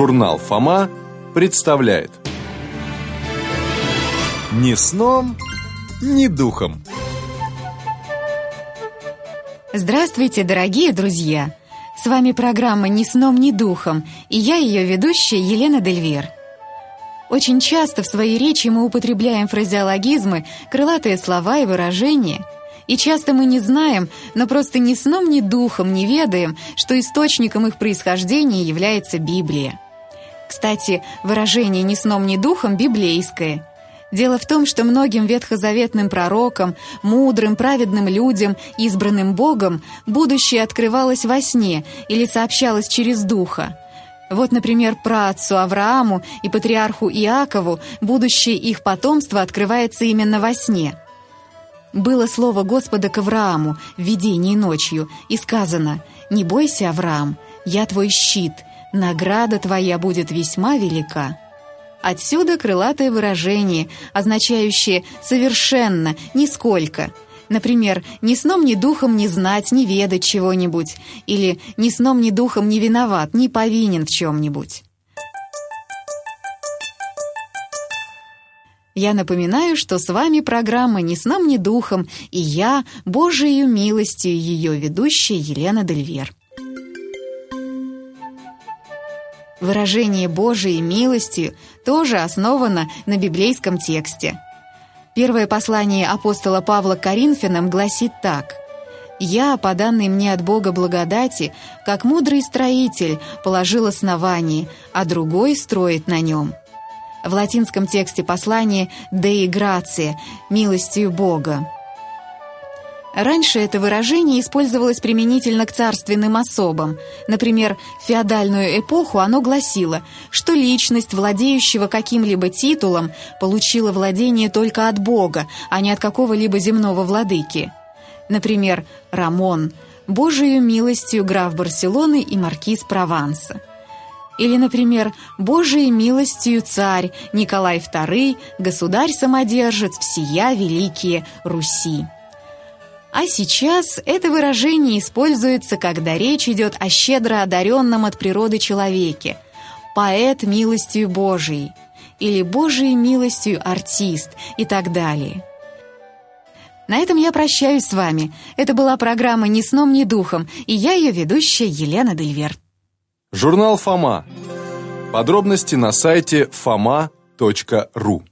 Журнал «Фома» представляет Ни сном, ни духом Здравствуйте, дорогие друзья! С вами программа «Ни сном, ни духом» и я ее ведущая Елена Дельвер. Очень часто в своей речи мы употребляем фразеологизмы, крылатые слова и выражения – и часто мы не знаем, но просто ни сном, ни духом не ведаем, что источником их происхождения является Библия. Кстати, выражение «ни сном, ни духом» библейское. Дело в том, что многим ветхозаветным пророкам, мудрым, праведным людям, избранным Богом, будущее открывалось во сне или сообщалось через духа. Вот, например, праотцу Аврааму и патриарху Иакову будущее их потомства открывается именно во сне – было слово Господа к Аврааму в видении ночью, и сказано «Не бойся, Авраам, я твой щит, награда твоя будет весьма велика». Отсюда крылатое выражение, означающее «совершенно», «нисколько». Например, «ни сном, ни духом не знать, не ведать чего-нибудь» или «ни сном, ни духом не виноват, не повинен в чем-нибудь». Я напоминаю, что с вами программа «Ни сном, ни духом» и я, Божией милостью, ее ведущая Елена Дельвер. Выражение «Божией милостью» тоже основано на библейском тексте. Первое послание апостола Павла к Коринфянам гласит так «Я, по данной мне от Бога благодати, как мудрый строитель, положил основание, а другой строит на нем». В латинском тексте послания «Dei gratia» — «милостью Бога». Раньше это выражение использовалось применительно к царственным особам. Например, в феодальную эпоху оно гласило, что личность, владеющего каким-либо титулом, получила владение только от Бога, а не от какого-либо земного владыки. Например, Рамон – Божию милостью граф Барселоны и маркиз Прованса. Или, например, «Божией милостью царь Николай II, государь-самодержец, всея великие Руси». А сейчас это выражение используется, когда речь идет о щедро одаренном от природы человеке, поэт милостью Божией, или Божией милостью артист и так далее. На этом я прощаюсь с вами. Это была программа «Ни сном, ни духом», и я ее ведущая Елена Дельвер. Журнал «Фома». Подробности на сайте foma.ru